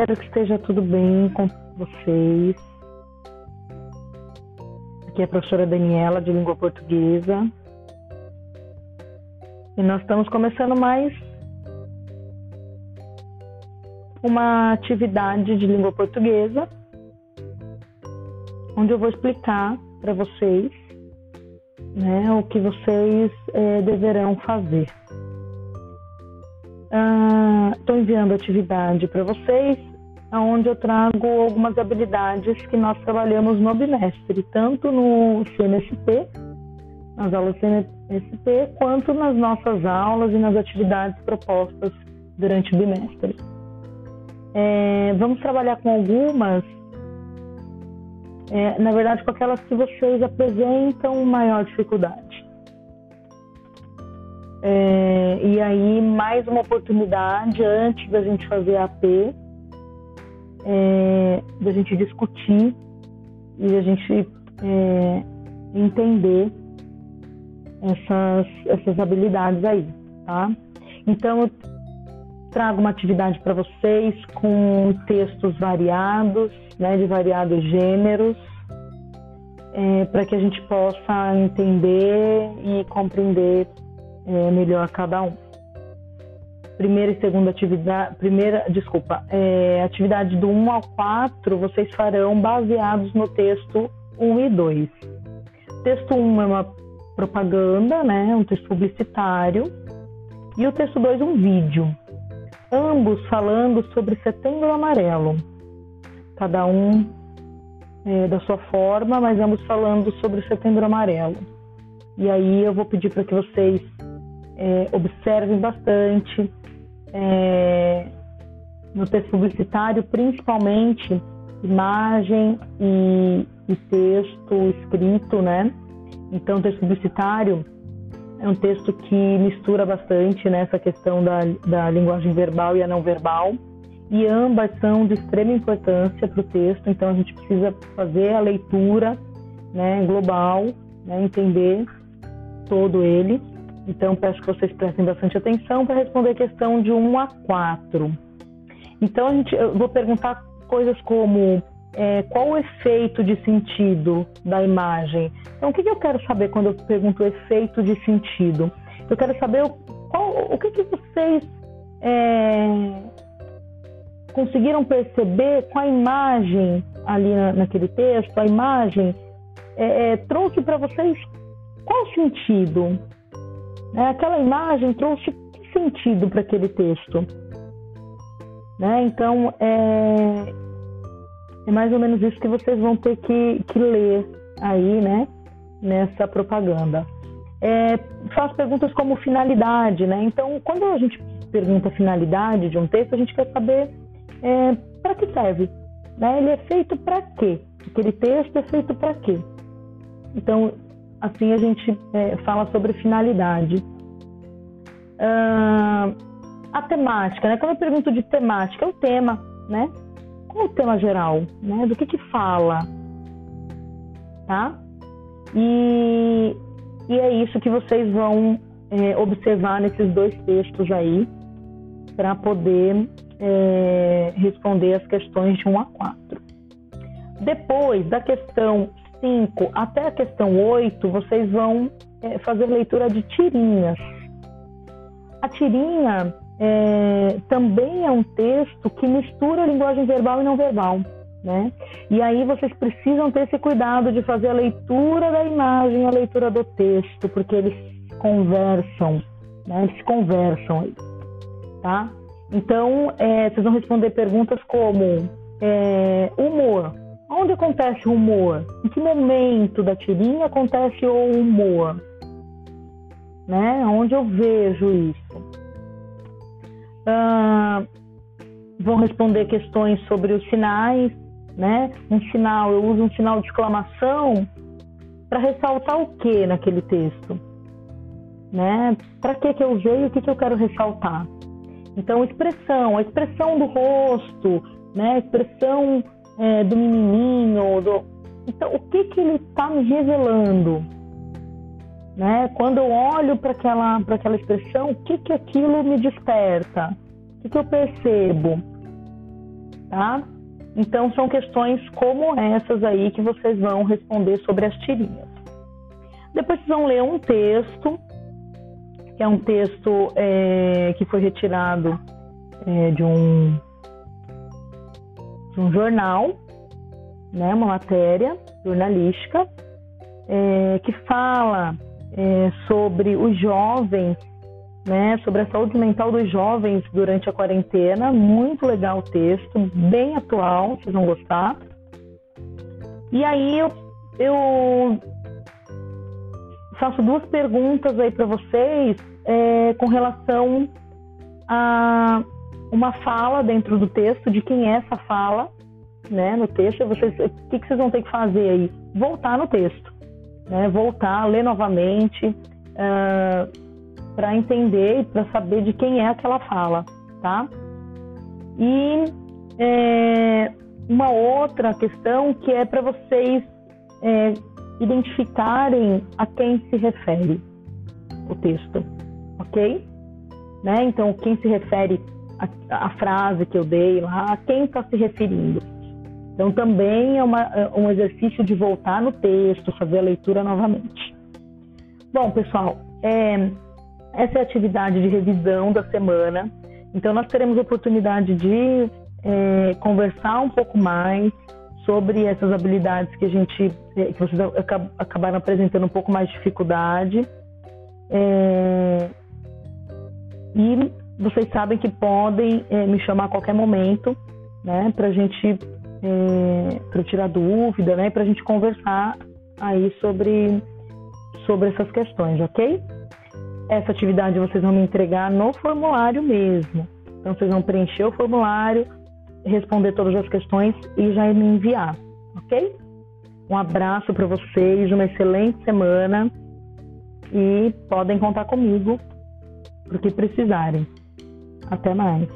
Espero que esteja tudo bem com vocês. Aqui é a professora Daniela, de língua portuguesa. E nós estamos começando mais uma atividade de língua portuguesa, onde eu vou explicar para vocês né, o que vocês é, deverão fazer. Estou ah, enviando atividade para vocês, onde eu trago algumas habilidades que nós trabalhamos no bimestre, tanto no CNSP, nas aulas CNSP, quanto nas nossas aulas e nas atividades propostas durante o bimestre. É, vamos trabalhar com algumas, é, na verdade, com aquelas que vocês apresentam maior dificuldade. É, e aí, mais uma oportunidade antes da gente fazer a AP, é, da gente discutir e a gente é, entender essas, essas habilidades aí, tá? Então, eu trago uma atividade para vocês com textos variados, né, de variados gêneros, é, para que a gente possa entender e compreender é, melhor cada um. Primeira e segunda atividade, primeira, desculpa, é, atividade do 1 ao 4 vocês farão baseados no texto 1 e 2. texto 1 é uma propaganda, né, um texto publicitário, e o texto 2 um vídeo. Ambos falando sobre Setembro Amarelo. Cada um é, da sua forma, mas ambos falando sobre Setembro Amarelo. E aí eu vou pedir para que vocês é, observem bastante é, no texto publicitário, principalmente imagem e, e texto escrito, né? Então, o texto publicitário é um texto que mistura bastante né, questão da, da linguagem verbal e a não verbal, e ambas são de extrema importância para o texto, então a gente precisa fazer a leitura né, global, né, entender todo ele. Então, peço que vocês prestem bastante atenção para responder a questão de 1 a 4. Então, a gente, eu vou perguntar coisas como é, qual o efeito de sentido da imagem. Então, o que, que, eu quero saber quando eu pergunto efeito de sentido? Eu quero saber o, qual, o que, que vocês é, conseguiram perceber com a imagem ali na, naquele texto, a imagem é, é trouxe para vocês qual sentido? Né? Aquela imagem trouxe que sentido para aquele texto? Né? Então, é, é mais ou menos isso que vocês vão ter que, que ler aí, né? Nessa propaganda. É, faz perguntas como finalidade, né? Então, quando a gente pergunta a finalidade de um texto, a gente quer saber é, para que serve. Né? Ele é feito para quê? Aquele texto é feito para quê? Então, assim a gente é, fala sobre finalidade. Ah, a temática, né? Quando eu pergunto de temática, é o tema, né? Qual é o tema geral, né? Do que que fala, tá? E, e é isso que vocês vão é, observar nesses dois textos aí, para poder é, responder as questões de 1 a 4. Depois da questão 5 até a questão 8, vocês vão é, fazer leitura de tirinhas. A tirinha é, também é um texto que mistura linguagem verbal e não verbal. Né? E aí vocês precisam ter esse cuidado de fazer a leitura da imagem, a leitura do texto, porque eles conversam, né? eles conversam tá? Então, é, vocês vão responder perguntas como é, humor. Onde acontece o humor? Em que momento da tirinha acontece o humor? Né? Onde eu vejo isso? Ah, vão responder questões sobre os sinais, né? Um sinal, eu uso um sinal de exclamação para ressaltar o que naquele texto, né? Para que que eu usei o que que eu quero ressaltar? Então, expressão, a expressão do rosto, né? Expressão é, do menininho, do... então o que que ele está me revelando, né? Quando eu olho para aquela para aquela expressão, o que que aquilo me desperta? O que que eu percebo? tá? Então são questões como essas aí que vocês vão responder sobre as tirinhas. Depois vocês vão ler um texto, que é um texto é, que foi retirado é, de um de um jornal, né, uma matéria jornalística, é, que fala é, sobre os jovens, né, sobre a saúde mental dos jovens durante a quarentena. Muito legal o texto, bem atual, vocês vão gostar. E aí eu, eu faço duas perguntas aí para vocês é, com relação a uma fala dentro do texto, de quem é essa fala, né, no texto. Vocês, o que, que vocês vão ter que fazer aí? Voltar no texto, né, voltar, ler novamente, uh, ah, para entender e para saber de quem é aquela fala, tá? E é, uma outra questão que é para vocês é, identificarem a quem se refere o texto, ok? Né? Então, quem se refere a, a frase que eu dei lá, a quem está se referindo. Então, também é uma, é um exercício de voltar no texto, fazer a leitura novamente. Bom, pessoal, é, essa é a atividade de revisão da semana. Então, nós teremos oportunidade de é, conversar um pouco mais sobre essas habilidades que a gente, é, que vocês acabaram apresentando um pouco mais de dificuldade. É, e vocês sabem que podem é, me chamar a qualquer momento, né, para gente é, para tirar dúvida, né, para a gente conversar aí sobre sobre essas questões, ok? Essa atividade vocês vão me entregar no formulário mesmo. Então vocês vão preencher o formulário, responder todas as questões e já me enviar, ok? Um abraço para vocês, uma excelente semana e podem contar comigo para o que precisarem. Até mais.